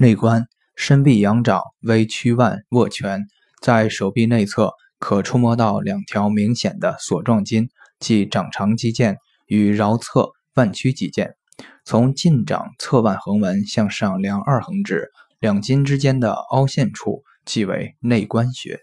内关，伸臂仰掌，微屈腕握拳，在手臂内侧可触摸到两条明显的索状筋，即掌长肌腱与桡侧腕屈肌腱。从近掌侧腕横纹向上量二横指，两筋之间的凹陷处即为内关穴。